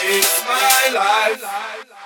It's my life.